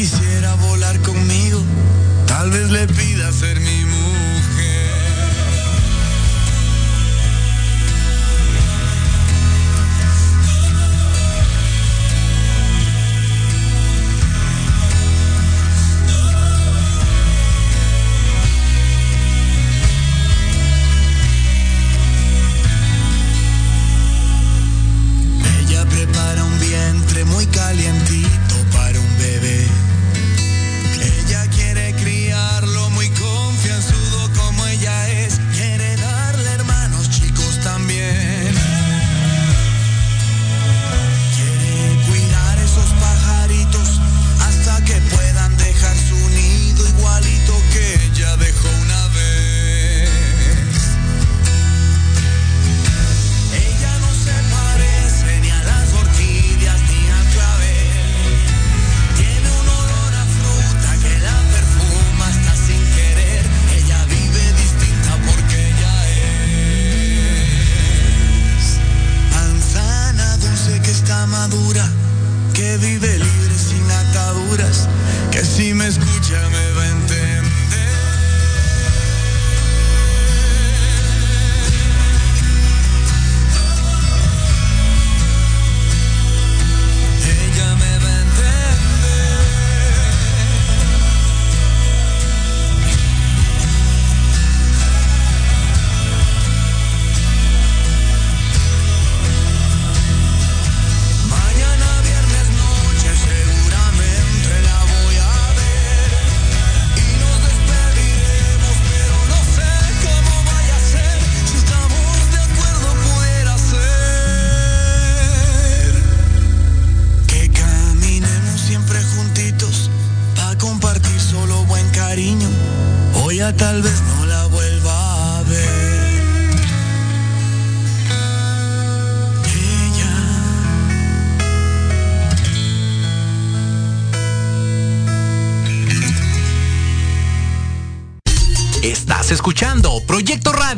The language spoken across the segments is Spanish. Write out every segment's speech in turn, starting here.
quisiera volar conmigo, tal vez le pida ser mi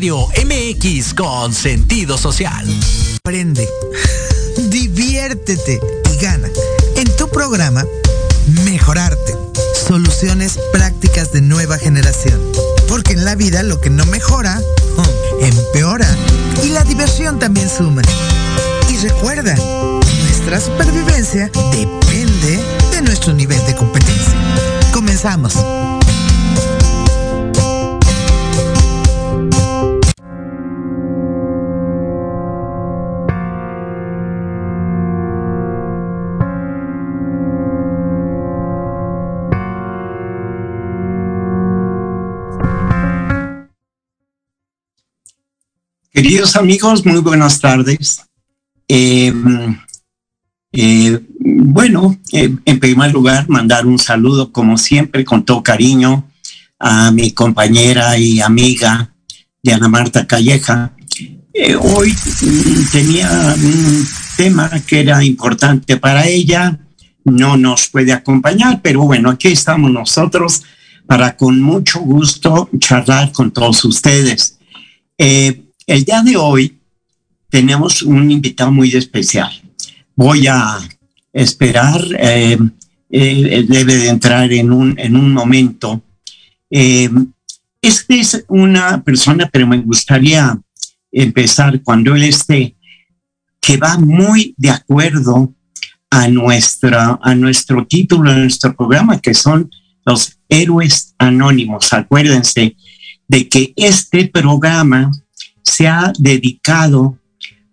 MX con sentido social. Aprende, diviértete y gana. En tu programa, mejorarte. Soluciones prácticas de nueva generación. Porque en la vida lo que no mejora, empeora. Y la diversión también suma. Y recuerda, nuestra supervivencia depende de nuestro nivel de competencia. Comenzamos. Queridos amigos, muy buenas tardes. Eh, eh, bueno, eh, en primer lugar, mandar un saludo, como siempre, con todo cariño, a mi compañera y amiga Diana Marta Calleja. hoy mm, tenía un tema que era importante para ella, no nos puede acompañar, pero bueno, aquí estamos nosotros para con mucho gusto charlar con todos ustedes. El día de hoy tenemos un invitado muy especial. Voy a esperar, eh, eh, debe de entrar en un, en un momento. Eh, esta es una persona, pero me gustaría empezar cuando él esté, que va muy de acuerdo a, nuestra, a nuestro título de nuestro programa, que son los héroes anónimos. Acuérdense de que este programa se ha dedicado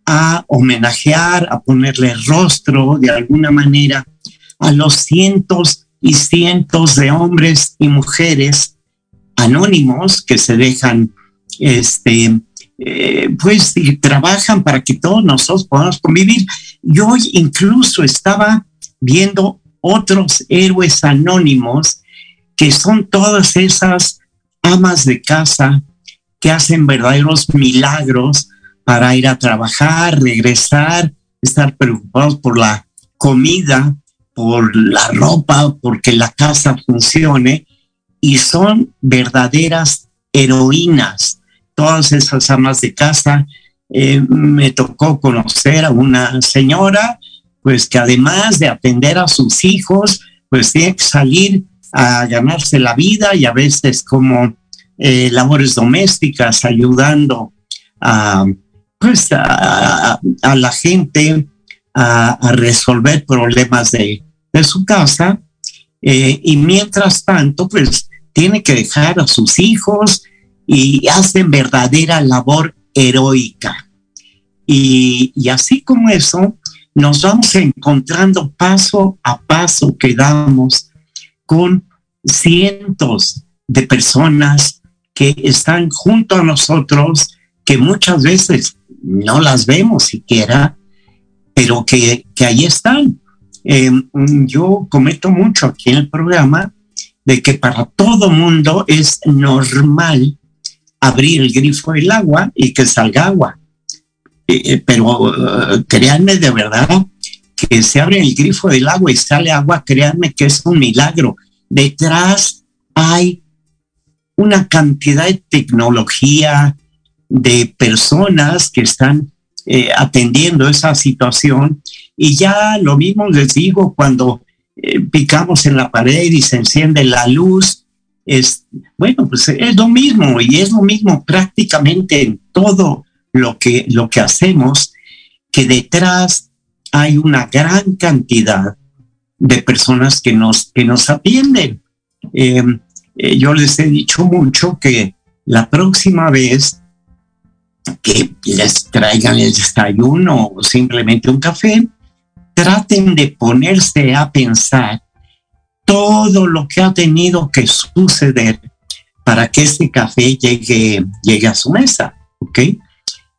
a homenajear, a ponerle rostro de alguna manera a los cientos y cientos de hombres y mujeres anónimos que se dejan, este, eh, pues, y trabajan para que todos nosotros podamos convivir. Y hoy incluso estaba viendo otros héroes anónimos que son todas esas amas de casa que hacen verdaderos milagros para ir a trabajar, regresar, estar preocupados por la comida, por la ropa, porque la casa funcione, y son verdaderas heroínas. Todas esas amas de casa, eh, me tocó conocer a una señora, pues que además de atender a sus hijos, pues tiene que salir a ganarse la vida y a veces como eh, labores domésticas, ayudando a, pues, a, la gente a, resolver problemas de, su casa. Eh, y mientras tanto, pues tiene que dejar a sus hijos y hacen verdadera labor heroica. Y, y así como eso, nos vamos encontrando paso a paso que damos con cientos de personas que están junto a nosotros, que muchas veces no las vemos siquiera, pero que, que ahí están. Em, yo comento mucho aquí en el programa de que para todo mundo es normal abrir el grifo del agua y que salga agua. Eh, eh, pero eh, créanme de verdad que se abre el grifo del agua y sale agua, créanme que es un milagro. Detrás hay una cantidad de tecnología, de personas que están atendiendo esa situación. Y ya lo mismo les digo cuando picamos en la pared y se enciende la luz. Es, bueno, pues es lo mismo y es lo mismo prácticamente en todo lo que, lo que hacemos, que detrás hay una gran cantidad de personas que nos, que nos atienden. Eh, eh, yo les he dicho mucho que la próxima vez que les traigan el desayuno o simplemente un café, traten de ponerse a pensar todo lo que ha tenido que suceder para que ese café llegue, llegue a su mesa, ¿ok?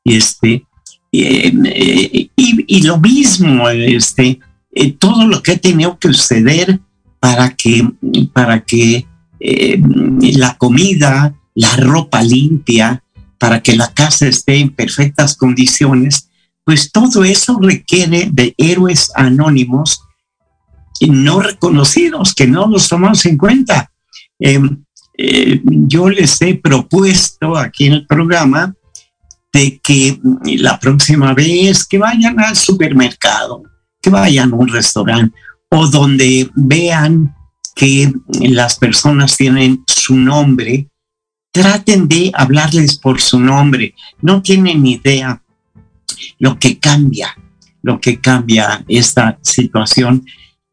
este, y, lo mismo, este, eh, todo lo que ha tenido que suceder para que, para que eh, la comida, la ropa limpia, para que la casa esté en perfectas condiciones, pues todo eso requiere de héroes anónimos no reconocidos, que no los tomamos en cuenta. Em, yo les he propuesto aquí en el programa de que la próxima vez que vayan al supermercado, que vayan a un restaurante o donde vean que las personas tienen su nombre, traten de hablarles por su nombre. No tienen idea lo que cambia, lo que cambia esta situación.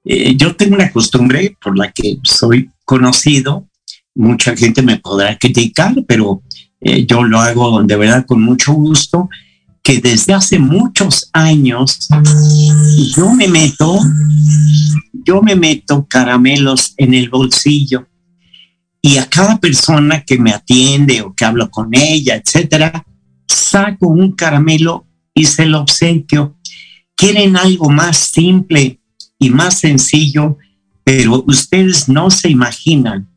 Eh, yo tengo una costumbre por la que soy conocido, mucha gente me podrá criticar, pero eh, yo lo hago de verdad con mucho gusto, que desde hace muchos años yo me meto, yo me meto caramelos en el bolsillo y a cada persona que me atiende o que hablo con ella, etcétera, saco un caramelo y se lo obsequio. Quieren algo más simple y más sencillo, pero ustedes no se imaginan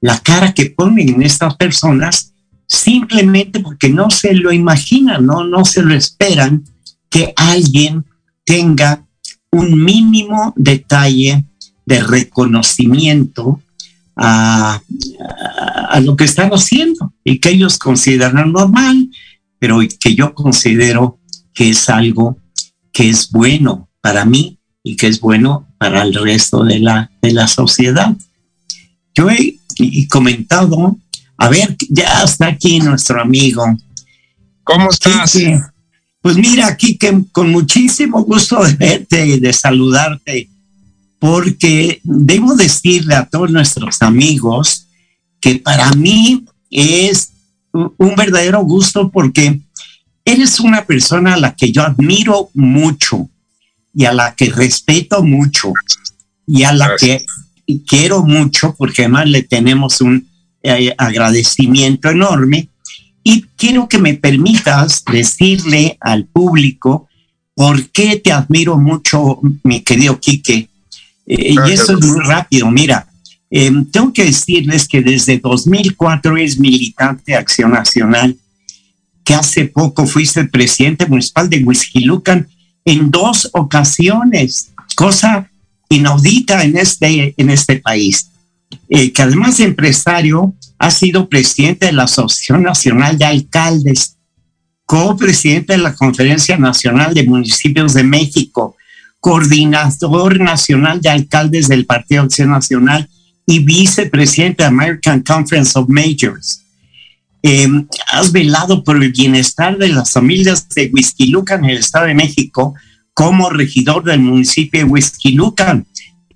la cara que ponen en estas personas simplemente porque no se lo imaginan, no, no se lo esperan que alguien tenga un mínimo detalle de reconocimiento a, lo que están haciendo y que ellos consideran normal, pero que yo considero que es algo que es bueno para mí y que es bueno para el resto de la, de la sociedad. Yo he comentado a ver, ya está aquí nuestro amigo. ¿Cómo estás? pues mira, aquí que con muchísimo gusto de verte y de saludarte, porque debo decirle a todos nuestros amigos que para mí es un verdadero gusto porque eres una persona a la que yo admiro mucho y a la que respeto mucho y a la que quiero mucho porque además le tenemos un eh, agradecimiento enorme y quiero que me permitas decirle al público por qué te admiro mucho, mi querido Quique. Eh, y eso es muy rápido. Mira, em, tengo que decirles que desde 2004 es militante de Acción Nacional, que hace poco fuiste presidente municipal de Huizquilucan en dos ocasiones, cosa inaudita en este, en este país. Eh, que además de empresario, ha sido presidente de la Asociación Nacional de Alcaldes, co-presidente de la Conferencia Nacional de Municipios de México, coordinador nacional de alcaldes del Partido Acción Nacional y vicepresidente de American Conference of Majors. Eh, has velado por el bienestar de las familias de Huizquilucan en el Estado de México como regidor del municipio de Huizquilucan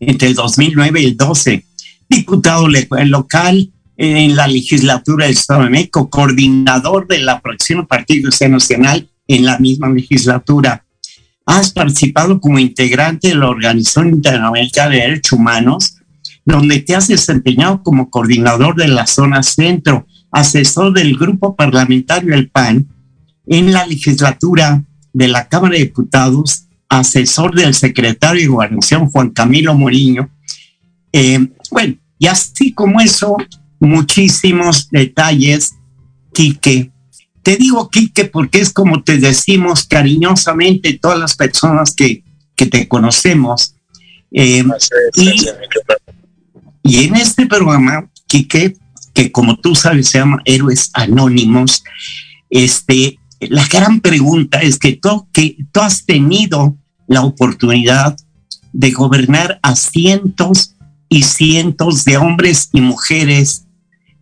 entre el 2009 y el 12, diputado local en la legislatura del Estado de México, coordinador de la próxima Partido Nacional en la misma legislatura. Has participado como integrante de la Organización Interamericana de Derechos Humanos, donde te has desempeñado como coordinador de la zona centro, asesor del grupo parlamentario El PAN en la legislatura de la Cámara de Diputados, asesor del secretario de Gobernación Juan Camilo Moriño. Eh, bueno, y así como eso, muchísimos detalles, Quique. Te digo Quique porque es como te decimos cariñosamente todas las personas que, que te conocemos. Eh, y, y, en este programa, Quique, que como tú sabes se llama Héroes Anónimos, este, la gran pregunta es que tú, que tú has tenido la oportunidad de gobernar a cientos y cientos de hombres y mujeres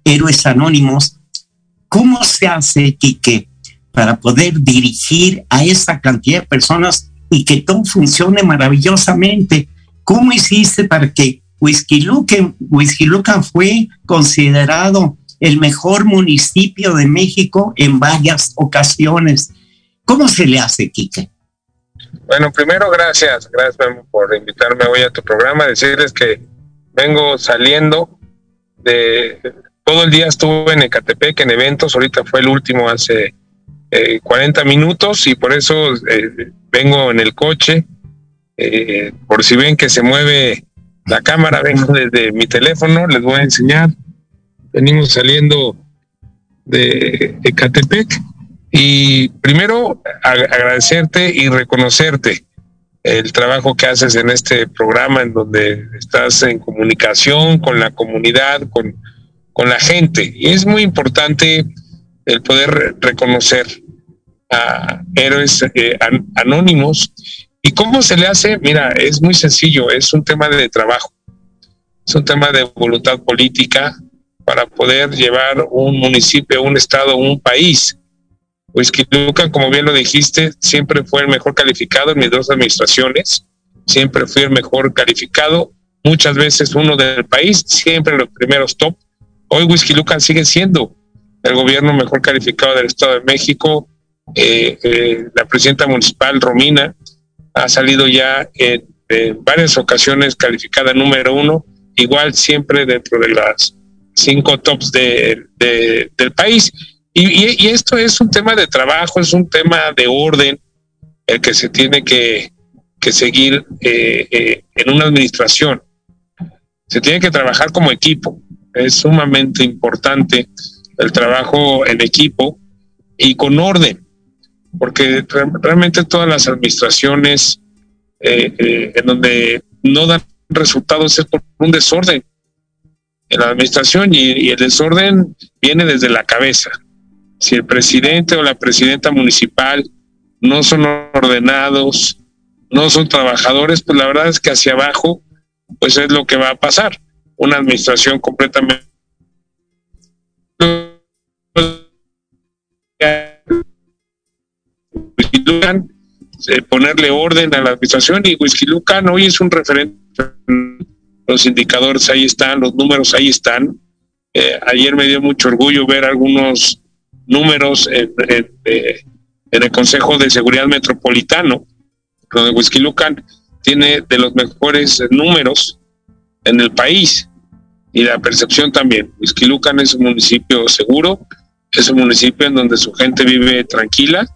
héroes anónimos, ¿cómo se hace, Quique, para poder dirigir a esa cantidad de personas y que todo funcione maravillosamente? ¿Cómo hiciste para que Huizquilucan fue considerado el mejor municipio de México en varias ocasiones? ¿Cómo se le hace, Quique? Bueno, primero gracias, gracias por invitarme hoy a tu programa, decirles que vengo saliendo de todo el día estuve en Ecatepec en eventos, ahorita fue el último hace 40 eh, minutos y por eso eh, vengo en el coche. Eh, por si ven que se mueve la cámara, vengo desde mi teléfono, les voy a enseñar. Venimos saliendo de Ecatepec y primero agradecerte y reconocerte el trabajo que haces en este programa en donde estás en comunicación con la comunidad, con con la gente. Y es muy importante el poder reconocer a héroes eh, anónimos. ¿Y cómo se le hace? Mira, es muy sencillo, es un tema de trabajo, es un tema de voluntad política para poder llevar un municipio, un estado, un país. Lucan, como bien lo dijiste, siempre fue el mejor calificado en mis dos administraciones, siempre fui el mejor calificado, muchas veces uno del país, siempre en los primeros top, Hoy Whisky Lucan sigue siendo el gobierno mejor calificado del Estado de México. Eh, eh, la presidenta municipal, Romina, ha salido ya en, varias ocasiones calificada número uno, igual siempre dentro de las cinco tops de, del país. Y, esto es un tema de trabajo, es un tema de orden, el que se tiene que, seguir eh, en una administración. Se tiene que trabajar como equipo es sumamente importante el trabajo en equipo y con orden, porque realmente todas las administraciones eh, eh, en donde no dan resultados es por un desorden en la administración y, el desorden viene desde la cabeza. Si el presidente o la presidenta municipal no son ordenados, no son trabajadores, pues la verdad es que hacia abajo, pues es lo que va a pasar una administración completamente ponerle orden a la administración y Whisky Lucan hoy es un referente. Los indicadores ahí están, los números ahí están. Eh, ayer me dio mucho orgullo ver algunos números en, el Consejo de Seguridad Metropolitano, donde Whisky tiene de los mejores números en el país y la percepción también. Huizquilucan es un municipio seguro, es un municipio en donde su gente vive tranquila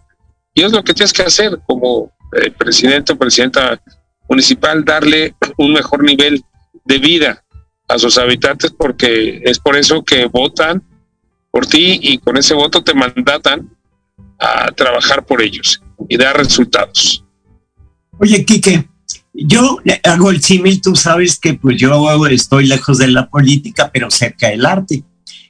y es lo que tienes que hacer como eh, presidente o presidenta municipal, darle un mejor nivel de vida a sus habitantes porque es por eso que votan por ti y con ese voto te mandatan a trabajar por ellos y dar resultados. Oye, Quique, yo hago el símil, tú sabes que pues yo estoy lejos de la política, pero cerca del arte.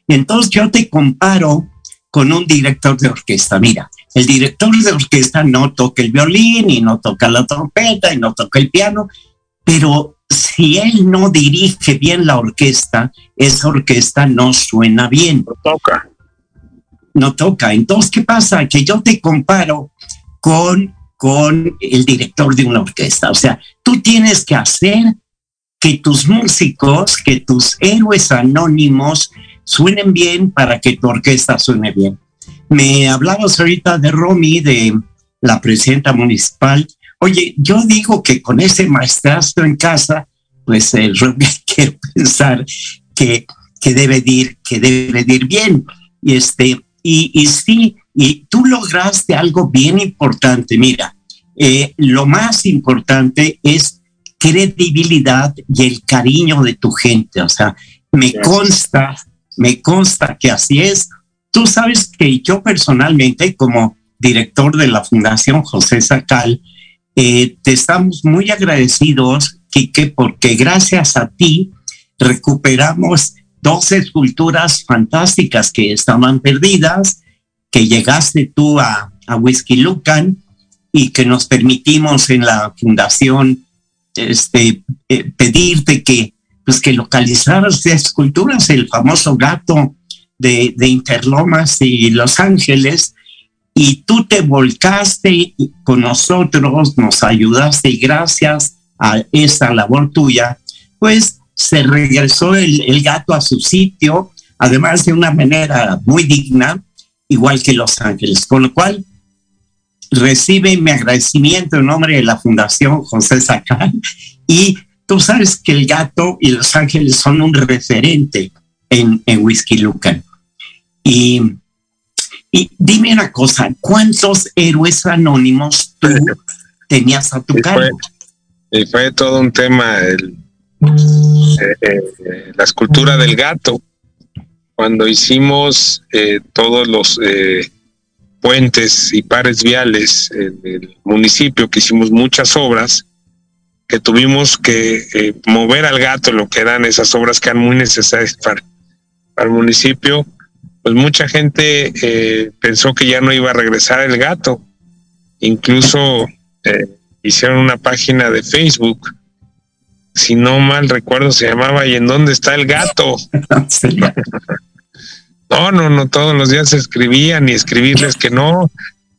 Entonces yo te comparo con un director de orquesta. Mira, el director de orquesta no toca el violín y no toca la trompeta y no toca el piano, pero si él no dirige bien la orquesta, esa orquesta no suena bien. No toca. No toca. Entonces, ¿qué pasa? Que yo te comparo con, con el director de una orquesta. O sea, tú tienes que hacer que tus músicos, que tus héroes anónimos suenen bien para que tu orquesta suene bien. Me hablabas ahorita de Romy, de la presidenta municipal. Oye, yo digo que con ese maestrazo en casa, pues el Romy quiere pensar que, que debe ir, que debe ir bien. Y este, y, y sí, y tú lograste algo bien importante. Mira, eh, lo más importante es credibilidad y el cariño de tu gente. O sea, me consta, me consta que así es. Tú sabes que yo personalmente, como director de la Fundación José Sacal, eh, te estamos muy agradecidos, Quique, porque gracias a ti recuperamos dos esculturas fantásticas que estaban perdidas, que llegaste tú a, a Whisky Lucan y que nos permitimos en la fundación este, eh, pedirte que, pues, que localizaras esculturas, el famoso gato de, de Interlomas y Los Ángeles, y tú te volcaste con nosotros, nos ayudaste y gracias a esa labor tuya, pues se regresó el, el, gato a su sitio, además de una manera muy digna, igual que Los Ángeles, con lo cual recibe mi agradecimiento en nombre de la Fundación José Sacal y tú sabes que el gato y Los Ángeles son un referente en, en Whisky Lucan. Y y dime una cosa, ¿cuántos héroes anónimos tú tenías a tu cargo? Y fue todo un tema, el, eh, eh, la escultura del gato. Cuando hicimos eh, todos los eh, puentes y pares viales en el municipio, que hicimos muchas obras, que tuvimos que mover al gato, lo que eran esas obras que eran muy necesarias para, para el municipio, pues mucha gente eh, pensó que ya no iba a regresar el gato. Incluso eh, hicieron una página de Facebook, si no mal recuerdo se llamaba ¿Y en dónde está el gato? no, no, no, todos los días se escribían y escribirles que no,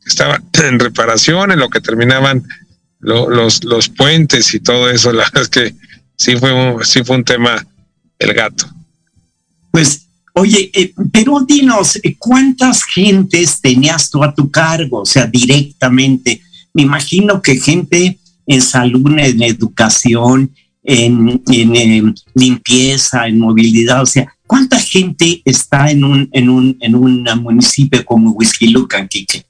estaba en reparación, en lo que terminaban lo, los, los puentes y todo eso. La verdad es que sí fue un, sí fue un tema el gato. Pues Oye, eh, pero dinos, eh, ¿cuántas gentes tenías tú a tu cargo? O sea, directamente. Me imagino que gente en salud, en educación, en, en, en limpieza, en movilidad. O sea, ¿cuánta gente está en un, en un, en un municipio como Whisky Lucan, Quique?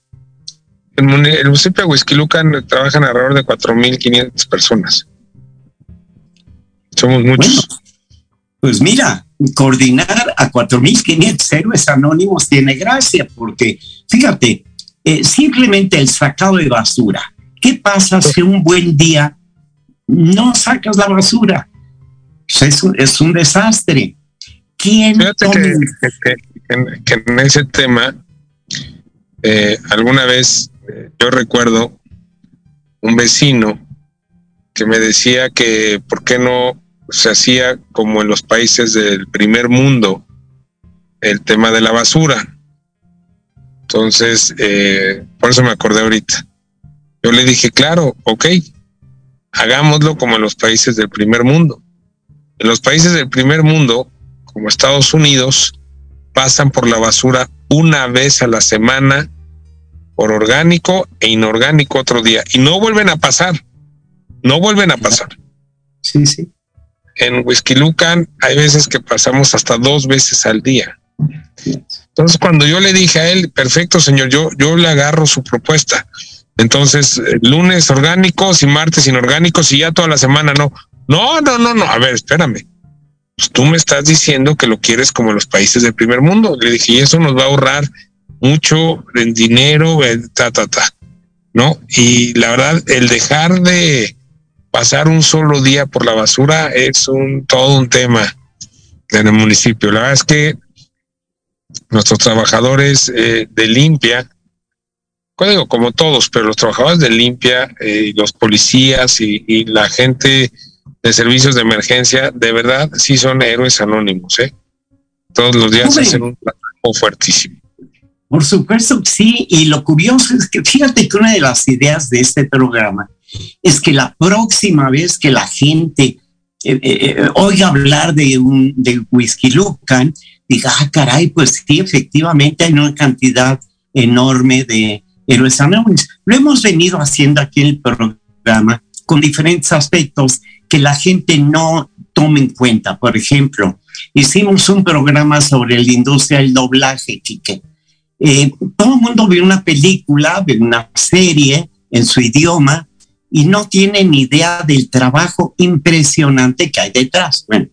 En el municipio de Whisky Lucan trabajan alrededor de 4.500 personas. Somos muchos. Bueno, pues mira, coordinar a 4.500 héroes anónimos tiene gracia, porque fíjate, eh, simplemente el sacado de basura. ¿Qué pasa si un buen día no sacas la basura? Pues es, un, es un desastre. ¿Quién Fíjate que, que, que, que, en ese tema, eh, alguna vez eh, yo recuerdo un vecino que me decía que por qué no se hacía como en los países del primer mundo, el tema de la basura. Entonces, eh, por eso me acordé ahorita. Yo le dije, claro, ok, hagámoslo como en los países del primer mundo. En los países del primer mundo, como Estados Unidos, pasan por la basura una vez a la semana por orgánico e inorgánico otro día y no vuelven a pasar. No vuelven a pasar. Sí, sí en Whisky Lucan hay veces que pasamos hasta dos veces al día. Entonces, cuando yo le dije a él, perfecto, señor, yo, yo le agarro su propuesta. Entonces, lunes orgánicos y martes inorgánicos y ya toda la semana no. No, no, no, no. A ver, espérame. Pues tú me estás diciendo que lo quieres como los países del primer mundo. Le dije, y eso nos va a ahorrar mucho en dinero, ta, ta, ta. ¿No? Y la verdad, el dejar de, pasar un solo día por la basura es un todo un tema en el municipio. La verdad es que nuestros trabajadores eh, de limpia, digo, como todos, pero los trabajadores de limpia, eh, los policías y, la gente de servicios de emergencia, de verdad, sí son héroes anónimos, ¿eh? Todos los días hacen un trabajo fuertísimo. Por supuesto que sí, y lo curioso es que fíjate que una de las ideas de este programa es que la próxima vez que la gente eh, eh, eh, oiga hablar de un de whisky lucan, diga, ah, caray, pues sí, efectivamente hay una cantidad enorme de héroes anónimos. Lo hemos venido haciendo aquí en el programa con diferentes aspectos que la gente no tome en cuenta. Por ejemplo, hicimos un programa sobre la industria del doblaje, Quique. todo el mundo ve una película, ve una serie en su idioma y no tienen idea del trabajo impresionante que hay detrás. Bueno,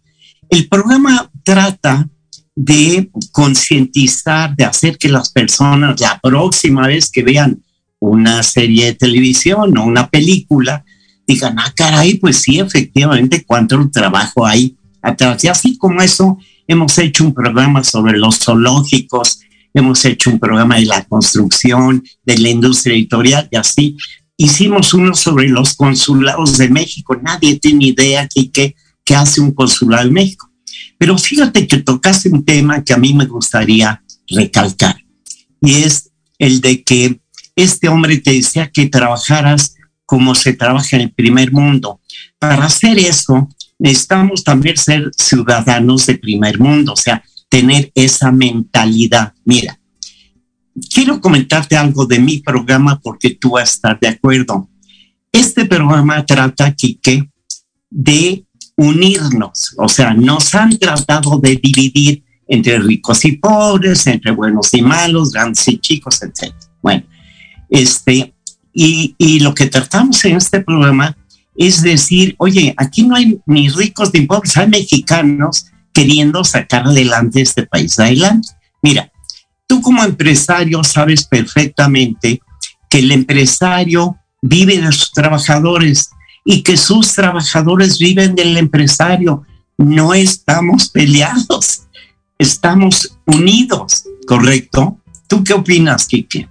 el programa trata de concientizar, de hacer que las personas la próxima vez que vean una serie de televisión o una película, digan, ah, caray, pues sí, efectivamente, cuánto trabajo hay atrás. Y así como eso, hemos hecho un programa sobre los zoológicos, hemos hecho un programa de la construcción, de la industria editorial y así. Hicimos uno sobre los consulados de México. Nadie tiene idea qué, qué hace un consulado de México. Pero fíjate que tocaste un tema que a mí me gustaría recalcar. Y es el de que este hombre te decía que trabajaras como se trabaja en el primer mundo. Para hacer eso, necesitamos también ser ciudadanos de primer mundo, o sea, tener esa mentalidad. Mira, quiero comentarte algo de mi programa porque tú vas a estar de acuerdo. Este programa trata, Quique, de unirnos, o sea, nos han tratado de dividir entre ricos y pobres, entre buenos y malos, grandes y chicos, etc. Bueno, este, y, y lo que tratamos en este programa es decir, oye, aquí no hay ni ricos ni pobres, hay mexicanos queriendo sacar adelante este país adelante. Mira, Tú como empresario sabes perfectamente que el empresario vive de sus trabajadores y que sus trabajadores viven del empresario. No estamos peleados, estamos unidos, ¿correcto? ¿Tú qué opinas, Kike?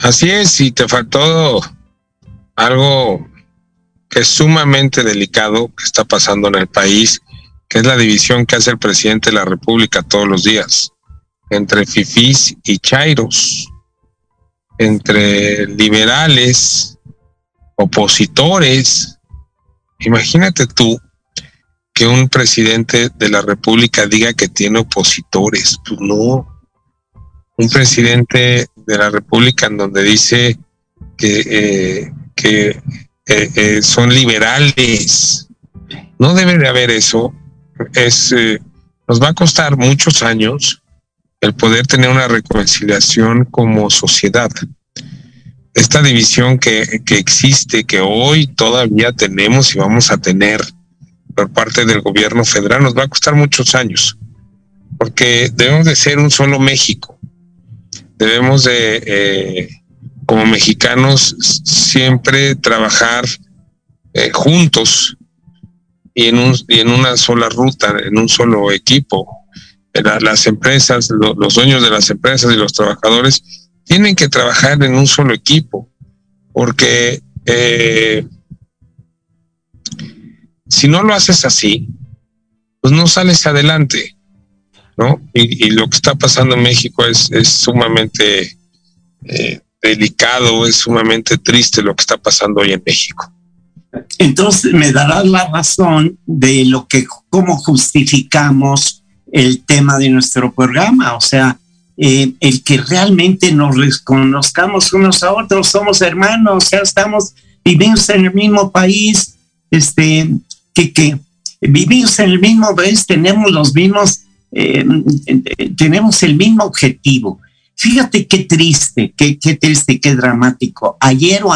Así es, y te faltó algo que es sumamente delicado que está pasando en el país, que es la división que hace el presidente de la República todos los días entre fifís y chairos, entre liberales, opositores. Imagínate tú que un presidente de la República diga que tiene opositores. Pues no. Un presidente de la República en donde dice que, eh, que eh, eh, son liberales. No debe de haber eso. Es, nos va a costar muchos años el poder tener una reconciliación como sociedad. Esta división que, que existe, que hoy todavía tenemos y vamos a tener por parte del gobierno federal, nos va a costar muchos años, porque debemos de ser un solo México. Debemos de, eh, como mexicanos, siempre trabajar eh, juntos y en, un, y en una sola ruta, en un solo equipo, las empresas, los dueños de las empresas y los trabajadores tienen que trabajar en un solo equipo, porque eh, si no lo haces así, pues no sales adelante, ¿no? Y, lo que está pasando en México es, sumamente eh, delicado, es sumamente triste lo que está pasando hoy en México. Entonces me darás la razón de lo que, cómo justificamos el tema de nuestro programa, o sea, eh, el que realmente nos reconozcamos unos a otros, somos hermanos, o sea, estamos, vivimos en el mismo país, este, que, que vivimos en el mismo país, tenemos los mismos, eh, tenemos el mismo objetivo. Fíjate qué triste, qué, qué triste, qué dramático. Ayer o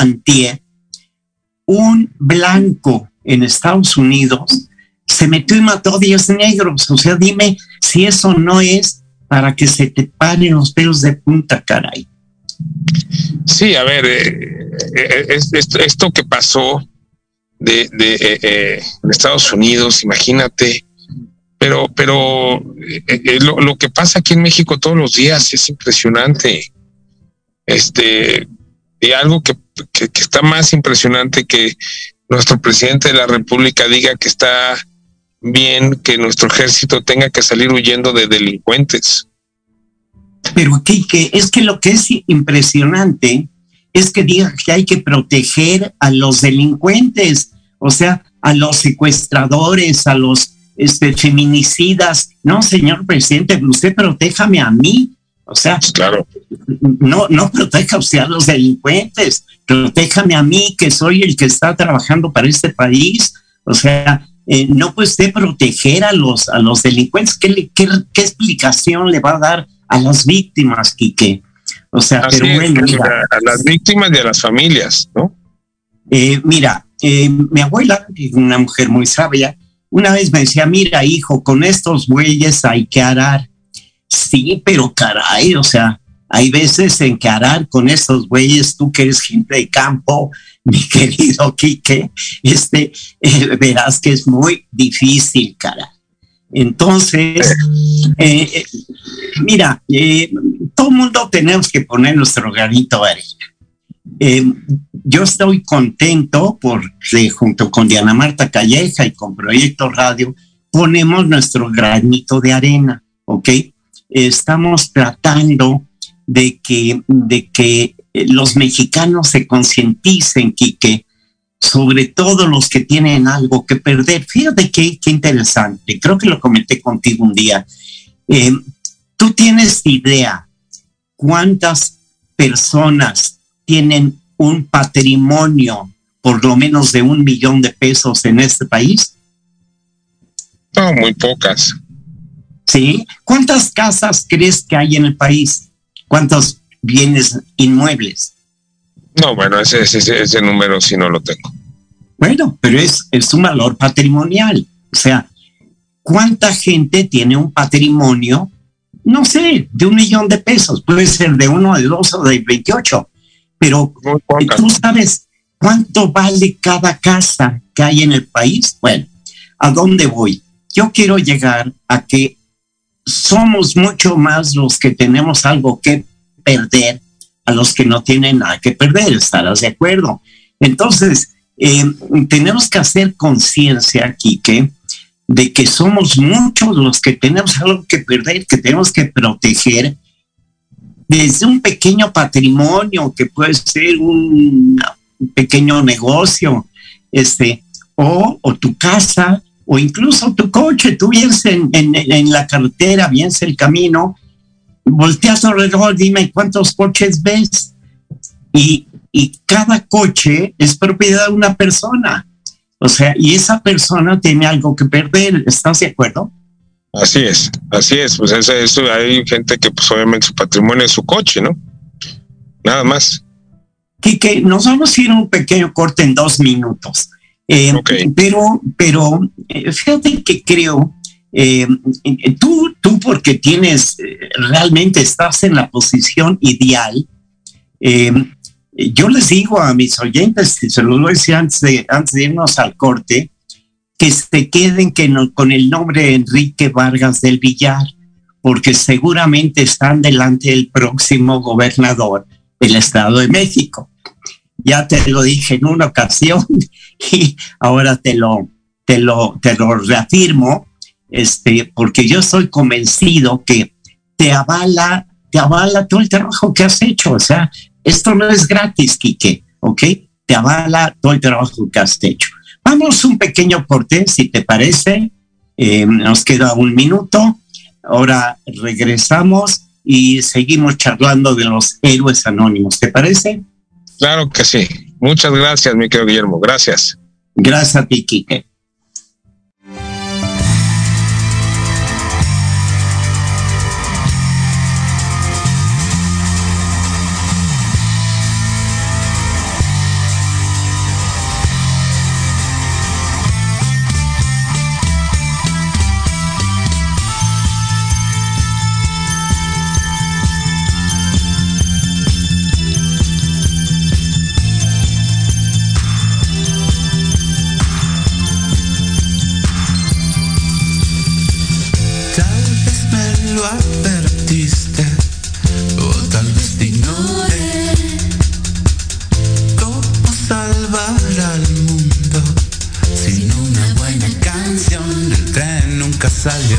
un blanco en Estados Unidos se metió y mató a 10 negros. O sea, dime si eso no es para que se te paren los pelos de punta, caray. Sí, a ver, eh, eh, esto, que pasó de, eh, Estados Unidos, imagínate, pero, pero lo, lo, que pasa aquí en México todos los días es impresionante. Este, y algo que, que, está más impresionante que nuestro presidente de la República diga que está bien que nuestro ejército tenga que salir huyendo de delincuentes. Pero que, es que lo que es impresionante es que diga que hay que proteger a los delincuentes, o sea, a los secuestradores, a los este, feminicidas. No, señor presidente, usted protéjame a mí. O sea, claro. no, no proteja usted a los delincuentes, protéjame a mí, que soy el que está trabajando para este país. O sea, eh, no puede usted proteger a los, a los delincuentes. ¿Qué, qué, qué explicación le va a dar a las víctimas, Quique? O sea, pero bueno, a las víctimas y a las familias, ¿no? Eh, mira, eh, mi abuela, una mujer muy sabia, una vez me decía, mira, hijo, con estos bueyes hay que arar. Sí, pero caray, o sea, hay veces en que arar con estos bueyes, tú que eres gente de campo, mi querido Quique, este, eh, verás que es muy difícil, caray. Entonces, eh, mira, todo el mundo tenemos que poner nuestro granito de arena. yo estoy contento porque junto con Diana Marta Calleja y con Proyecto Radio ponemos nuestro granito de arena, ¿ok? Estamos tratando de que, de que los mexicanos se concienticen, Quique, sobre todo los que tienen algo que perder. Fíjate qué, qué interesante, creo que lo comenté contigo un día. Eh, ¿Tú tienes idea cuántas personas tienen un patrimonio por lo menos de un millón de pesos en este país? No, muy pocas. ¿Sí? ¿Cuántas casas crees que hay en el país? ¿Cuántos bienes inmuebles? No, bueno, ese, ese, ese número sí no lo tengo. Bueno, pero es, es un valor patrimonial. O sea, ¿cuánta gente tiene un patrimonio? No sé, de un millón de pesos. Puede ser de uno, de dos o de 28. Pero tú sabes cuánto vale cada casa que hay en el país. Bueno, ¿a dónde voy? Yo quiero llegar a que somos mucho más los que tenemos algo que perder a los que no tienen nada que perder, ¿estarás de acuerdo? Entonces, eh, tenemos que hacer conciencia aquí que de que somos muchos los que tenemos algo que perder, que tenemos que proteger desde un pequeño patrimonio que puede ser un, pequeño negocio, este, o, tu casa, o incluso tu coche, tú vienes en, en, la carretera, vienes el camino, volteas alrededor, dime cuántos coches ves. Y, y cada coche es propiedad de una persona. O sea, y esa persona tiene algo que perder. ¿Estás de acuerdo? Así es, así es. Pues eso, eso hay gente que pues obviamente su patrimonio es su coche, ¿no? Nada más. que nos vamos a ir a un pequeño corte en dos minutos. Eh, pero, pero eh, fíjate que creo, eh, tú, tú porque tienes, realmente estás en la posición ideal. yo les digo a mis oyentes, se lo decía antes de, antes de irnos al corte, que se queden que con el nombre de Enrique Vargas del Villar, porque seguramente están delante del próximo gobernador del Estado de México. Ya te lo dije en una ocasión y ahora te lo, te lo, te lo reafirmo, este, porque yo estoy convencido que te avala, te avala todo el trabajo que has hecho. O sea, esto no es gratis, Quique, ¿ok? Te avala todo el trabajo que has hecho. Vamos un pequeño corte, si te parece. Eh, nos queda un minuto. Ahora regresamos y seguimos charlando de los héroes anónimos. ¿Te parece? Claro que sí. Muchas gracias, mi querido Guillermo. Gracias. Gracias a ti, Quique. Nunca salió,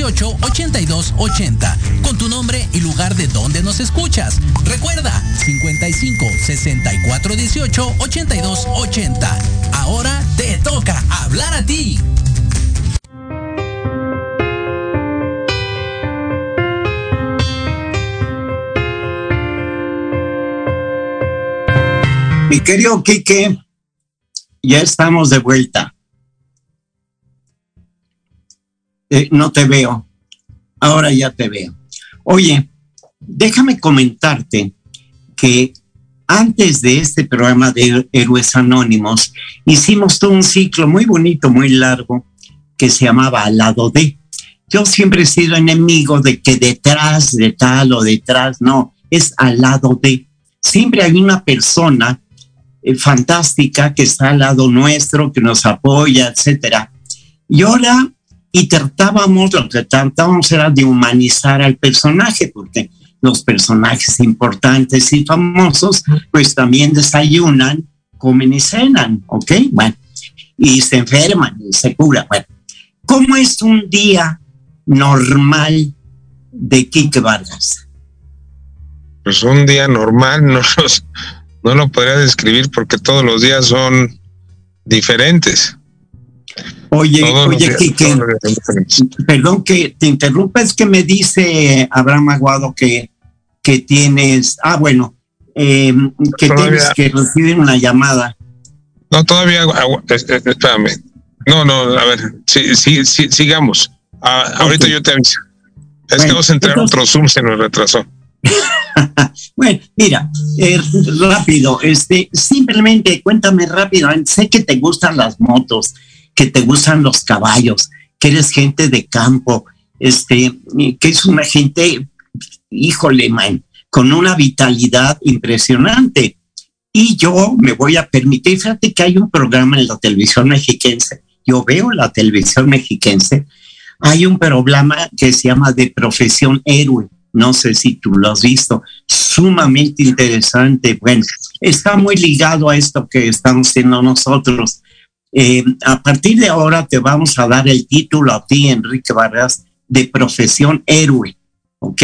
64 18 82 80 con tu nombre y lugar de donde nos escuchas. Recuerda 55 64 18 82 80. Ahora te toca hablar a ti. Mi querido Quique, ya estamos de vuelta. Eh, no te veo. Ahora ya te veo. Oye, déjame comentarte que antes de este programa de Héroes Anónimos, hicimos todo un ciclo muy bonito, muy largo, que se llamaba Al lado de. Yo siempre he sido enemigo de que detrás de tal o detrás, no, es al lado de. Siempre hay una persona eh, fantástica que está al lado nuestro, que nos apoya, etcétera. Y ahora, y tratábamos, lo que tratábamos era de humanizar al personaje, porque los personajes importantes y famosos, pues también desayunan, comen y cenan, ¿ok? Bueno, y se enferman y se curan. Bueno, ¿cómo es un día normal de Quique Vargas? Pues un día normal no, no lo podría describir porque todos los días son diferentes. Oye, Todos oye, Quique, perdón que te interrumpa, es que me dice Abraham Aguado que, que tienes, ah, bueno, eh, que Todavía- tienes que recibir una llamada. No, todavía, espérame. No, no, a ver, sí, sí, sí, sigamos. Ah, ahorita yo te aviso. Es que vamos a entrar a otro Zoom, se nos retrasó. bueno, mira, eh, rápido, este, simplemente cuéntame rápido. Sé que te gustan las motos, que te gustan los caballos, que eres gente de campo, este, que es una gente, híjole, man, con una vitalidad impresionante. Y yo me voy a permitir, fíjate que hay un programa en la televisión mexiquense, yo veo la televisión mexiquense, hay un programa que se llama De Profesión Héroe, no sé si tú lo has visto, sumamente interesante. Bueno, está muy ligado a esto que estamos haciendo nosotros. Eh, a partir de ahora te vamos a dar el título a ti, Enrique Vargas, de profesión héroe, ¿ok?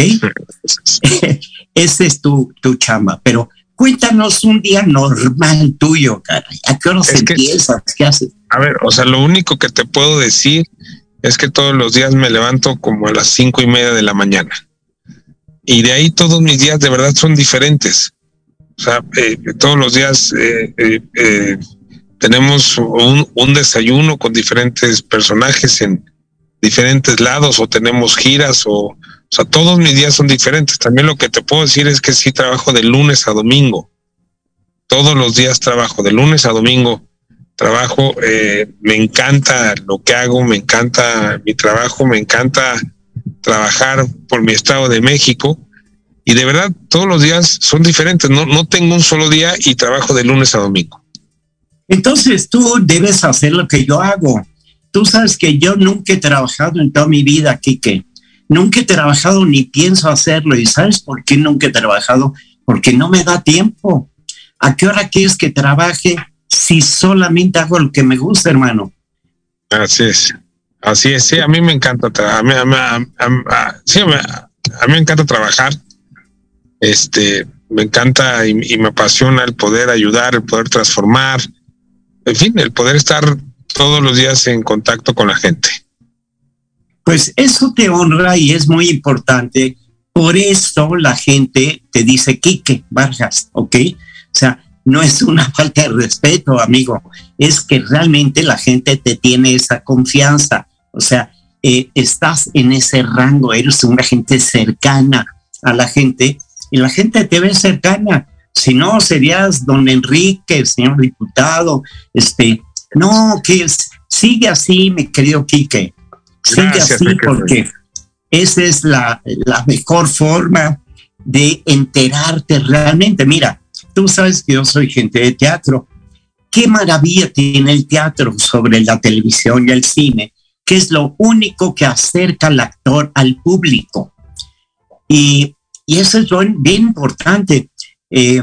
Ese es tu, tu chamba, pero cuéntanos un día normal tuyo, caray. ¿A qué hora se empieza? ¿Qué haces? A ver, o sea, lo único que te puedo decir es que todos los días me levanto como a las cinco y media de la mañana. Y de ahí todos mis días de verdad son diferentes. O sea, eh, todos los días eh, eh, tenemos un, un, desayuno con diferentes personajes en diferentes lados o tenemos giras o, o sea, todos mis días son diferentes. También lo que te puedo decir es que sí trabajo de lunes a domingo. Todos los días trabajo de lunes a domingo. Trabajo, eh, me encanta lo que hago, me encanta mi trabajo, me encanta trabajar por mi estado de México. Y de verdad, todos los días son diferentes. No, no tengo un solo día y trabajo de lunes a domingo. Entonces tú debes hacer lo que yo hago. Tú sabes que yo nunca he trabajado en toda mi vida, Quique. Nunca he trabajado ni pienso hacerlo. ¿Y sabes por qué nunca he trabajado? Porque no me da tiempo. ¿A qué hora quieres que trabaje si solamente hago lo que me gusta, hermano? Así es. Así es. Sí, a mí me encanta. A mí, a a, sí, a mí me encanta trabajar. Este, me encanta y, y me apasiona el poder ayudar, el poder transformar, en fin, el poder estar todos los días en contacto con la gente. Pues eso te honra y es muy importante. Por eso la gente te dice Quique Vargas, ¿ok? O sea, no es una falta de respeto, amigo, es que realmente la gente te tiene esa confianza. O sea, eh, estás en ese rango, eres una gente cercana a la gente y la gente te ve cercana. Si no, serías don Enrique, señor diputado, este, no, que es, sigue así, mi querido Quique. Sigue Gracias, así porque esa es la, la, mejor forma de enterarte realmente. Mira, tú sabes que yo soy gente de teatro. Qué maravilla tiene el teatro sobre la televisión y el cine, que es lo único que acerca al actor al público. Y, y eso es bien importante. Eh,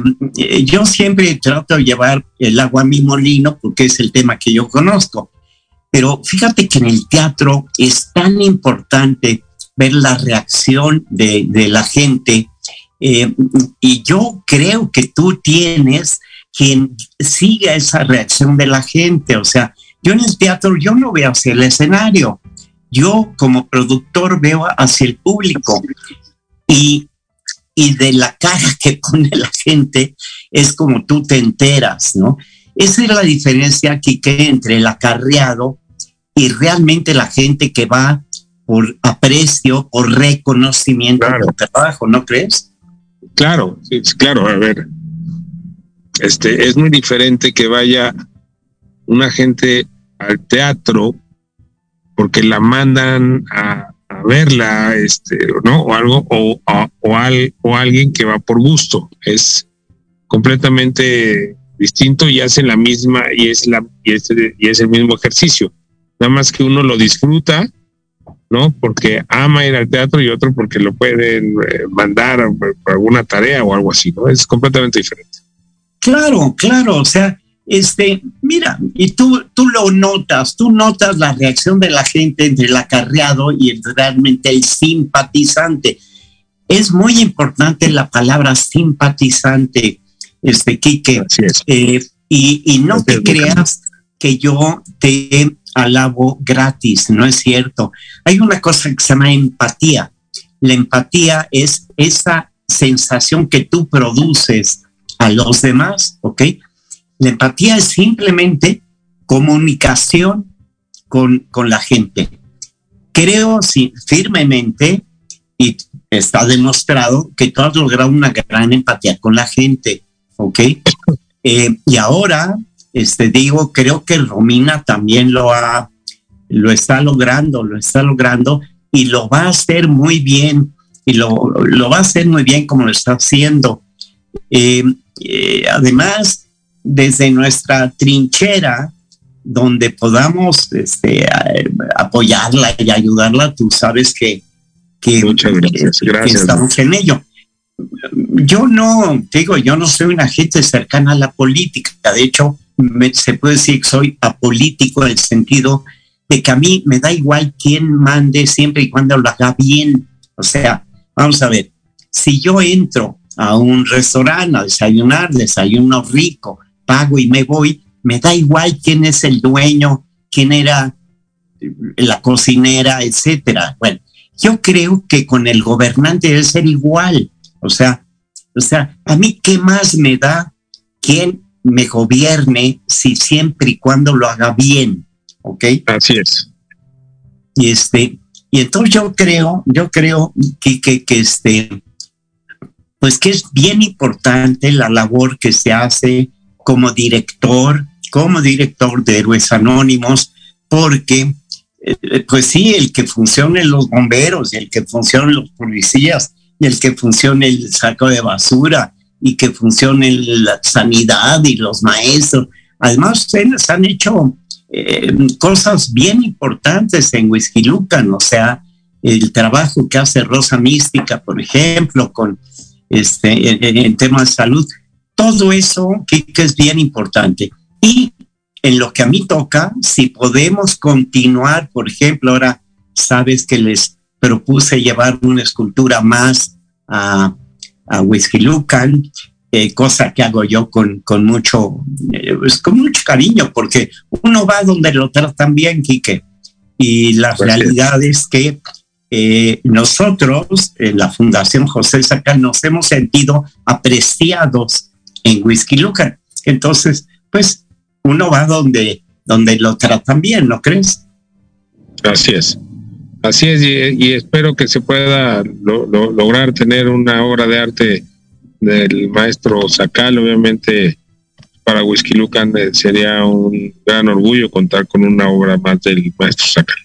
yo siempre trato de llevar el agua a mi molino porque es el tema que yo conozco. Pero fíjate que en el teatro es tan importante ver la reacción de, de la gente. Eh, y yo creo que tú tienes quien siga esa reacción de la gente. O sea, yo en el teatro, yo no veo hacia el escenario. Yo como productor veo hacia el público. Y y de la cara que pone la gente es como tú te enteras, ¿no? Esa es la diferencia aquí que entre el acarreado y realmente la gente que va por aprecio, por reconocimiento claro. del trabajo, ¿no crees? Claro, claro, a ver. Este es muy diferente que vaya una gente al teatro porque la mandan a verla, este, ¿no? O algo, o, o, al, o alguien que va por gusto. Es completamente distinto y hace la misma, y es la, y es, y es el mismo ejercicio. Nada más que uno lo disfruta, ¿no? Porque ama ir al teatro y otro porque lo pueden mandar por alguna tarea o algo así, ¿no? Es completamente diferente. Claro, claro, o sea, este, mira, y tú, tú lo notas, tú notas la reacción de la gente entre el acarreado y realmente el simpatizante. Es muy importante la palabra simpatizante, este, Quique. Eh, y, y, no te creas que yo te alabo gratis, no es cierto. Hay una cosa que se llama empatía. La empatía es esa sensación que tú produces a los demás, ¿ok? La empatía es simplemente comunicación con, con la gente. creo firmemente y está demostrado que tú has logrado una gran empatía con la gente, ¿ok? Eh, y ahora, este, digo, creo que Romina también lo ha, lo está logrando, lo está logrando y lo va a hacer muy bien y lo, lo va a hacer muy bien como lo está haciendo. Eh, eh, además, desde nuestra trinchera, donde podamos este, apoyarla y ayudarla, tú sabes que, que, estamos en ello. Yo no, digo, yo no soy una gente cercana a la política, de hecho, se puede decir que soy apolítico en el sentido de que a mí me da igual quién mande siempre y cuando lo haga bien. O sea, vamos a ver, si yo entro a un restaurante a desayunar, desayuno rico, pago y me voy, me da igual quién es el dueño, quién era la cocinera, etcétera. Bueno, yo creo que con el gobernante debe ser igual. O sea, o sea, a mí qué más me da quién me gobierne si siempre y cuando lo haga bien, ¿ok? Así es. Y este, y entonces yo creo, yo creo que, que, que este, pues que es bien importante la labor que se hace como director, como director de Héroes Anónimos, porque, eh, pues sí, el que funcionen los bomberos el que funcionen los policías el que funcione el saco de basura y que funcione la sanidad y los maestros. Además, ustedes han hecho eh, cosas bien importantes en Whisky Lucan, o sea, el trabajo que hace Rosa Mística, por ejemplo, con este, en, temas de salud. Todo eso que, es bien importante. Y en lo que a mí toca, si podemos continuar, por ejemplo, ahora sabes que les propuse llevar una escultura más a, a Whisky Lucan, eh, cosa que hago yo con, con mucho, eh, pues, con mucho cariño, porque uno va donde lo tratan bien, Quique. Y la realidad es que eh, nosotros en la Fundación José Sacal nos hemos sentido apreciados en Whisky Lucan. Entonces, pues uno va donde, donde lo tratan bien, ¿no crees? Así es. Así es, y, espero que se pueda lograr tener una obra de arte del maestro Sacal. Obviamente, para Whisky Lucan eh, sería un gran orgullo contar con una obra más del maestro Sacal.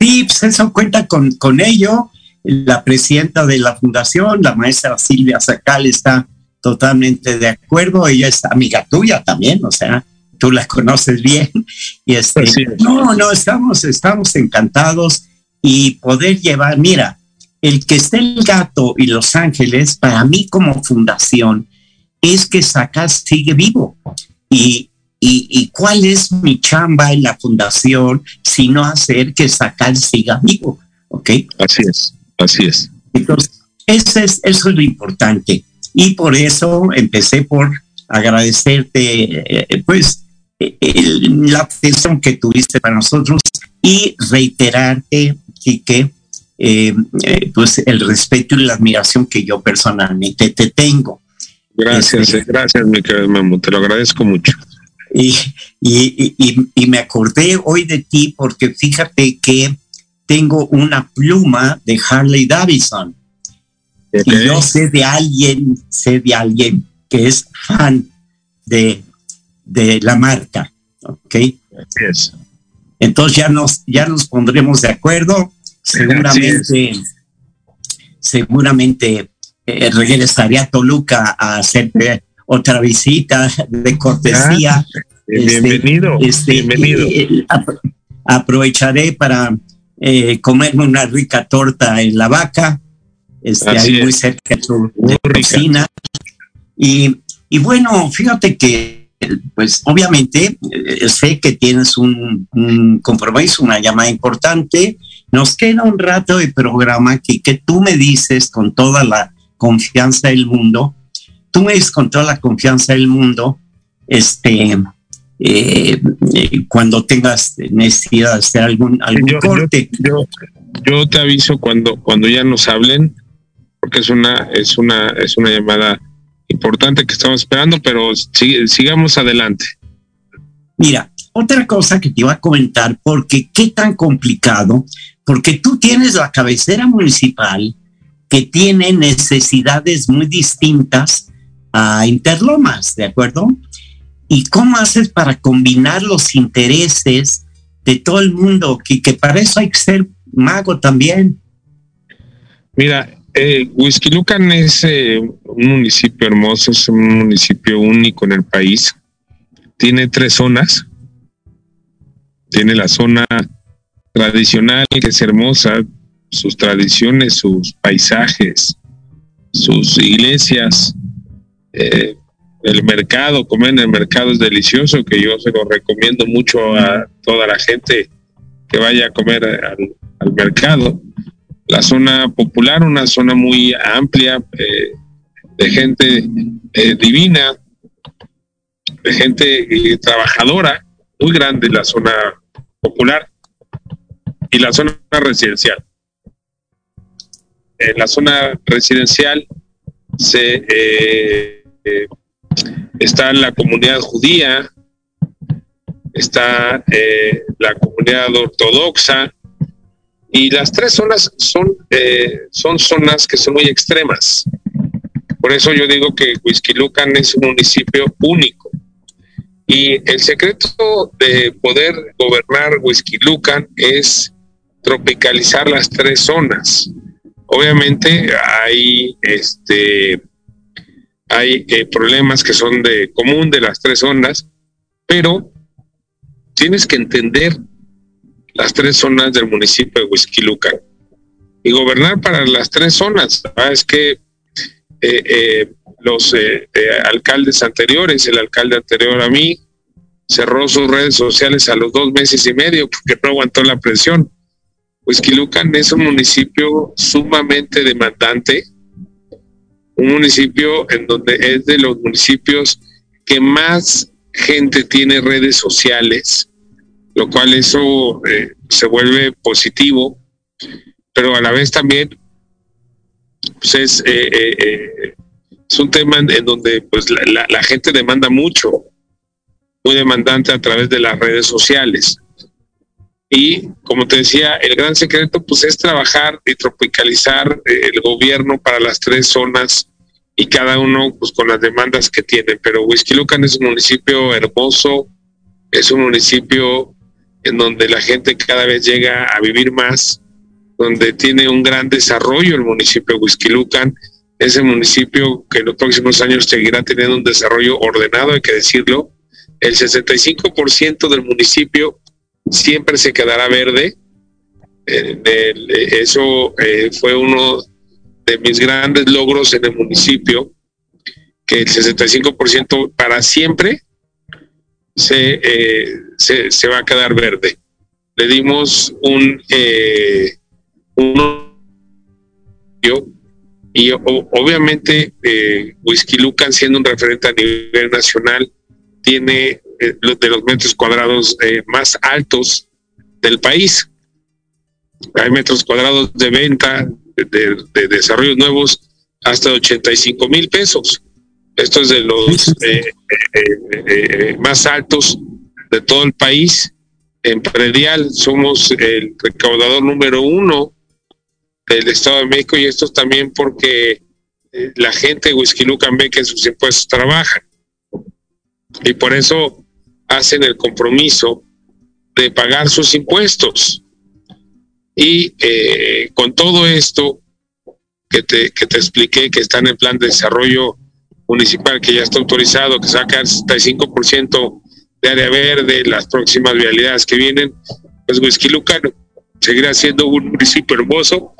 Sí, pues eso cuenta con, con ello. La presidenta de la fundación, la maestra Silvia Sacal, está totalmente de acuerdo. Ella es amiga tuya también, o sea, tú la conoces bien. Y este, no, no, estamos, estamos encantados y poder llevar, mira, el que esté el gato y Los Ángeles, para mí como fundación, es que Sacal sigue vivo. Y, ¿Y, cuál es mi chamba en la fundación sino hacer que Sacal siga vivo? ¿Ok? Así es, así es. Entonces, eso es, eso es lo importante. Y por eso empecé por agradecerte, eh, pues, la atención que tuviste para nosotros y reiterarte, que eh, eh, pues el respeto y la admiración que yo personalmente te tengo. Gracias, este, gracias, mi querido Memo, te lo agradezco mucho. Y, y, y, me acordé hoy de ti porque fíjate que tengo una pluma de Harley Davidson. Y yo sé de alguien, sé de alguien que es fan de, de la marca. ¿Ok? Entonces ya nos, ya nos pondremos de acuerdo. Seguramente, seguramente eh, regresaría a Toluca a hacer otra visita de cortesía. Ah, este, bienvenido, este, bienvenido. aprovecharé para eh, comerme una rica torta en la vaca, este, ahí muy cerca de su cocina. Y, y, bueno, fíjate que, pues obviamente, eh, sé que tienes un, un, compromiso, una llamada importante. Nos queda un rato de programa que, que tú me dices con toda la confianza del mundo tú me con toda la confianza del mundo, este, eh, cuando tengas necesidad de hacer algún, algún corte. Yo, yo, te aviso cuando, cuando ya nos hablen, porque es una, es una, es una llamada importante que estamos esperando, pero sigamos adelante. Mira, otra cosa que te iba a comentar, porque qué tan complicado, porque tú tienes la cabecera municipal que tiene necesidades muy distintas a Interlomas, ¿de acuerdo? ¿Y cómo haces para combinar los intereses de todo el mundo? Que, que para eso hay que ser mago también. Mira, eh, Huizquilucan es eh, un municipio hermoso, es un municipio único en el país. Tiene tres zonas. Tiene la zona tradicional, que es hermosa, sus tradiciones, sus paisajes, sus iglesias, eh, el mercado, comer en el mercado es delicioso, que yo se lo recomiendo mucho a toda la gente que vaya a comer al mercado la zona popular, una zona muy amplia eh, de gente eh, divina, de gente eh, trabajadora, muy grande la zona popular y la zona residencial. En la zona residencial se está la comunidad judía, está la comunidad ortodoxa, y las tres zonas son, eh, son zonas que son muy extremas. Por eso yo digo que Huizquilucan es un municipio único. Y el secreto de poder gobernar Huizquilucan es tropicalizar las tres zonas. Obviamente hay este hay eh, problemas que son de común de las tres zonas, pero tienes que entender las tres zonas del municipio de Huizquilucan y gobernar para las tres zonas. Es que eh, eh, los eh, alcaldes anteriores, el alcalde anterior a mí, cerró sus redes sociales a los dos meses y medio porque no aguantó la presión. Huizquilucan es un municipio sumamente demandante, un municipio en donde es de los municipios que más gente tiene redes sociales, lo cual eso eh, se vuelve positivo, pero a la vez también pues es, eh, eh, es un tema en donde pues la, la, gente demanda mucho, muy demandante a través de las redes sociales. Y como te decía, el gran secreto pues es trabajar y tropicalizar el gobierno para las tres zonas y cada uno pues con las demandas que tiene. Pero Huizquilucan es un municipio hermoso, es un municipio en donde la gente cada vez llega a vivir más, donde tiene un gran desarrollo el municipio de Huizquilucan, ese municipio que en los próximos años seguirá teniendo un desarrollo ordenado, hay que decirlo. El 65% del municipio siempre se quedará verde. Eso eh, fue uno de mis grandes logros en el municipio, que el 65% para siempre se, eh, se, se, va a quedar verde. Le dimos un, eh, un y obviamente eh, Whisky Lucan siendo un referente a nivel nacional tiene eh, de los metros cuadrados eh, más altos del país. Hay metros cuadrados de venta de, de desarrollos nuevos hasta 85 mil pesos. Esto es de los eh, eh, más altos de todo el país. En predial somos el recaudador número uno del Estado de México y esto es también porque la gente de Huizquilucan ve que sus impuestos trabajan. Y por eso hacen el compromiso de pagar sus impuestos. Y con todo esto que te, que te expliqué, que están en plan de desarrollo municipal que ya está autorizado, que saca el 65% de área verde, las próximas vialidades que vienen, pues Huizquilucan seguirá siendo un municipio hermoso,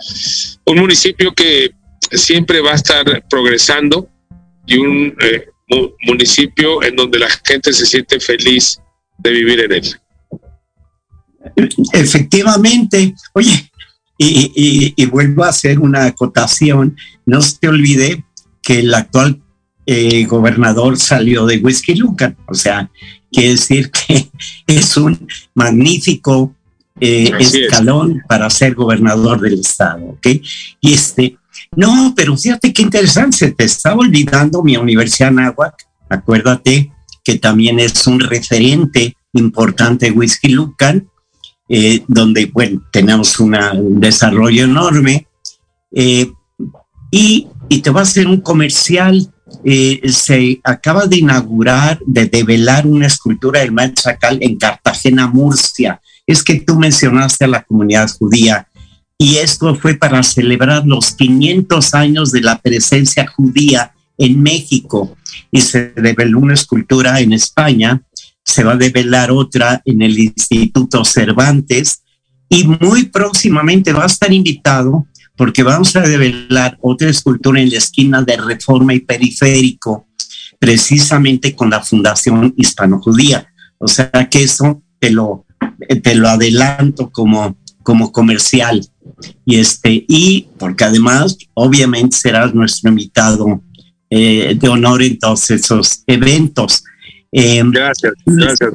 un municipio que siempre va a estar progresando y un eh, municipio en donde la gente se siente feliz de vivir en él. Efectivamente, oye, y, vuelvo a hacer una acotación, no te olvide que el actual eh, gobernador salió de Whisky. O sea, quiere decir que es un magnífico eh, escalón es. para ser gobernador del estado, ¿ok? Y este, no, pero fíjate qué interesante, se te estaba olvidando mi Universidad Nahuac, acuérdate que también es un referente importante Whisky Lucan, eh, donde, bueno, tenemos una, un desarrollo enorme. Eh, y, y, te va a hacer un comercial. Eh, se acaba de inaugurar, de develar una escultura del Machacal en Cartagena, Murcia. Es que tú mencionaste a la comunidad judía y esto fue para celebrar los 500 años de la presencia judía en México y se develó una escultura en España, se va a develar otra en el Instituto Cervantes y muy próximamente va a estar invitado porque vamos a develar otra escultura en la esquina de Reforma y Periférico, precisamente con la Fundación Hispano-Judía. O sea que eso te lo, te lo adelanto como, como comercial. Y este, y porque además, obviamente, serás nuestro invitado eh, de honor en todos esos eventos. Eh, gracias, gracias.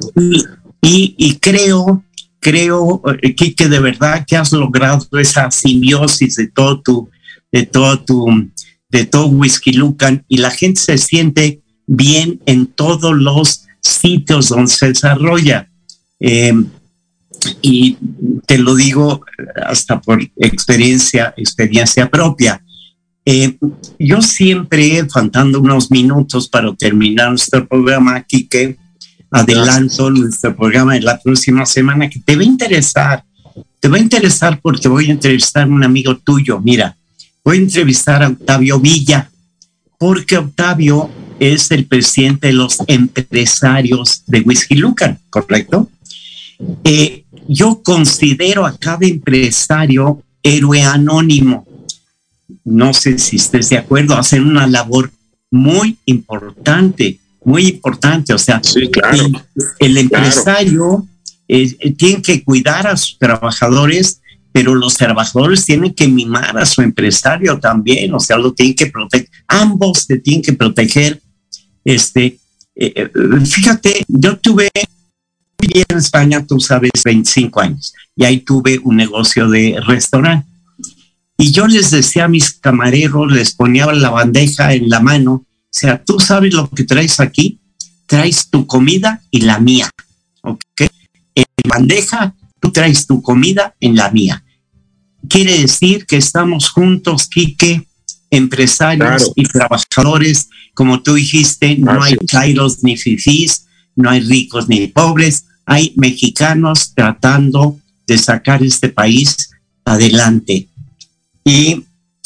Y, y, creo, creo, que, que de verdad que has logrado esa simbiosis de todo tu, de todo tu, de todo Whisky Lucan y la gente se siente bien en todos los sitios donde se desarrolla. Eh, y te lo digo hasta por experiencia, experiencia propia. Eh, yo siempre, faltando unos minutos para terminar nuestro programa aquí, que adelanto nuestro programa de la próxima semana, que te va a interesar, te va a interesar porque voy a entrevistar a un amigo tuyo. Mira, voy a entrevistar a Octavio Villa, porque Octavio es el presidente de los empresarios de Whisky Lucan, ¿correcto? Eh, yo considero a cada empresario héroe anónimo. No sé si estés de acuerdo, hacen una labor muy importante, muy importante. O sea, sí, claro, el, el, empresario eh, tiene que cuidar a sus trabajadores, pero los trabajadores tienen que mimar a su empresario también, o sea, lo tienen que proteger, ambos se tienen que proteger. Este, eh, fíjate, yo tuve en España, tú sabes, 25 años. Y ahí tuve un negocio de restaurante. Y yo les decía a mis camareros, les ponía la bandeja en la mano, sea, tú sabes lo que traes aquí, traes tu comida y la mía, ¿ok? En bandeja, tú traes tu comida en la mía. Quiere decir que estamos juntos, Quique, empresarios claro. y trabajadores, como tú dijiste, no hay kairos ni fifís, no hay ricos ni pobres, hay mexicanos tratando de sacar este país adelante. Y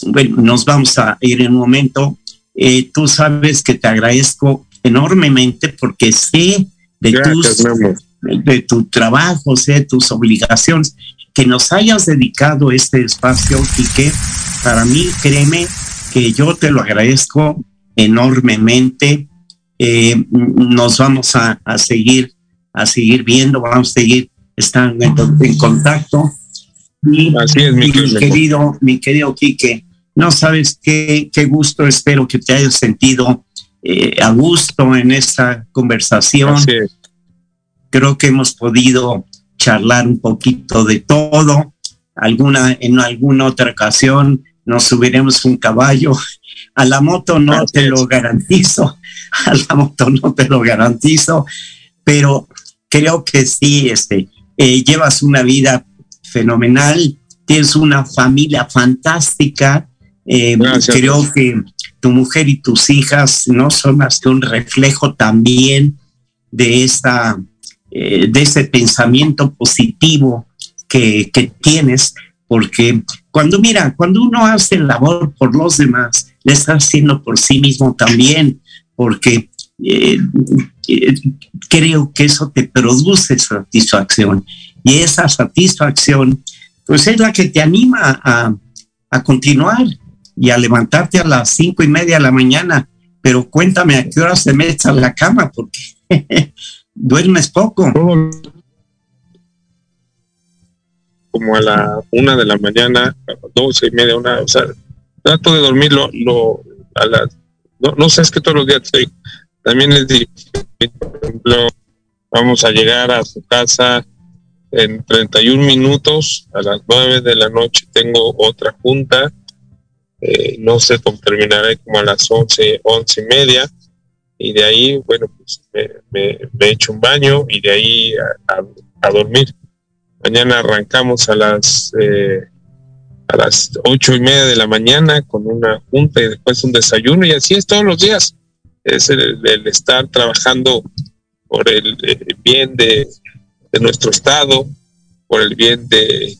bueno, nos vamos a ir en un momento. Eh, tú sabes que te agradezco enormemente porque sé de, Gracias, tus, de tu trabajo, sé de tus obligaciones, que nos hayas dedicado este espacio y que para mí, créeme, que yo te lo agradezco enormemente. Eh, nos vamos a, a, seguir a seguir viendo, vamos a seguir estando en, en contacto. Y, Así es, mi querido, mi querido Quique, no sabes qué, qué gusto, espero que te hayas sentido eh, a gusto en esta conversación. Es. Creo que hemos podido charlar un poquito de todo. Alguna, en alguna otra ocasión nos subiremos un caballo. A la moto no Así te es. lo garantizo, a la moto no te lo garantizo, pero creo que sí, este, eh, llevas una vida fenomenal, tienes una familia fantástica. Eh, creo que tu mujer y tus hijas no son más que un reflejo también de esta, eh, de ese pensamiento positivo que, que, tienes, porque cuando mira, cuando uno hace labor por los demás, le está haciendo por sí mismo también, porque eh, eh, creo que eso te produce satisfacción. Y esa satisfacción pues es la que te anima a, a continuar y a levantarte a las cinco y media de la mañana pero cuéntame a qué hora se metes a la cama porque duermes poco como a la una de la mañana doce y media una o sea trato de dormir lo, a las no, sé es que todos los días estoy también es difícil. Por ejemplo, vamos a llegar a su casa en 31 minutos, a las 9 de la noche tengo otra junta, eh, no sé cómo terminaré como a las 11, 11 y media, y de ahí, bueno, pues me, me, echo un baño y de ahí a, dormir. Mañana arrancamos a las eh, a las ocho y media de la mañana con una junta y después un desayuno y así es todos los días. Es el, estar trabajando por el, bien de, de, nuestro estado, por el bien de,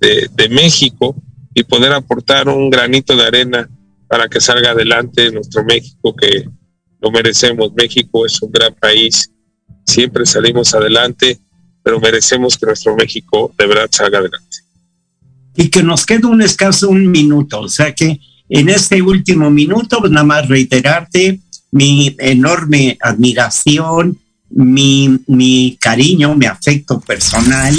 de México y poder aportar un granito de arena para que salga adelante nuestro México que lo merecemos. México es un gran país, siempre salimos adelante, pero merecemos que nuestro México de verdad salga adelante. Y que nos quede un escaso un minuto, o sea que en este último minuto, pues nada más reiterarte mi enorme admiración, mi, mi cariño, mi afecto personal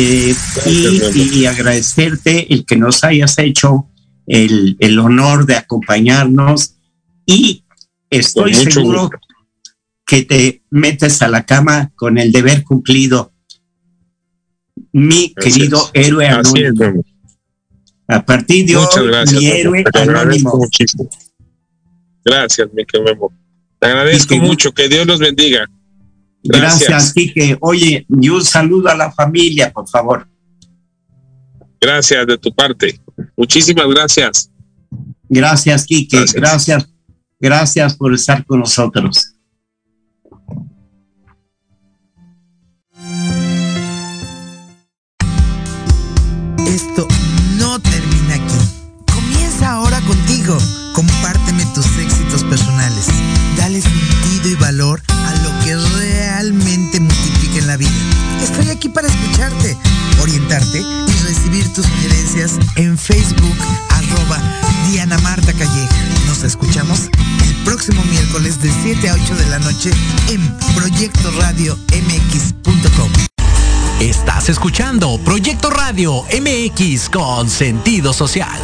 eh, y, agradecerte el que nos hayas hecho el, el honor de acompañarnos y estoy seguro que te metes a la cama con el deber cumplido. Mi querido héroe anónimo. a partir de hoy, mi héroe anónimo. Gracias, mi querido Te agradezco mucho. Que Dios los bendiga. Gracias, Gracias Quique. Oye, y un saludo a la familia, por favor. Gracias de tu parte. Muchísimas gracias. Gracias, Quique. gracias Gracias por estar con nosotros. Orientarte y recibir tus sugerencias en Facebook arroba Diana Marta Calleja. Nos escuchamos el próximo miércoles de 7 a 8 de la noche en Proyecto Radio MX.com. Estás escuchando Proyecto Radio MX con sentido social.